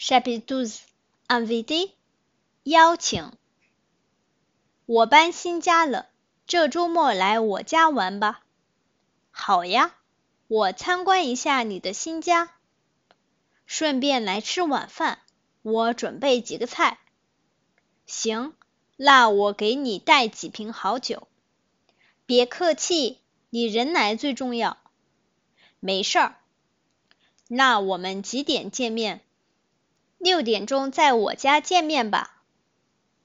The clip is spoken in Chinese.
Chapitre invité 邀请。我搬新家了，这周末来我家玩吧。好呀，我参观一下你的新家，顺便来吃晚饭。我准备几个菜。行，那我给你带几瓶好酒。别客气，你人来最重要。没事儿。那我们几点见面？六点钟在我家见面吧。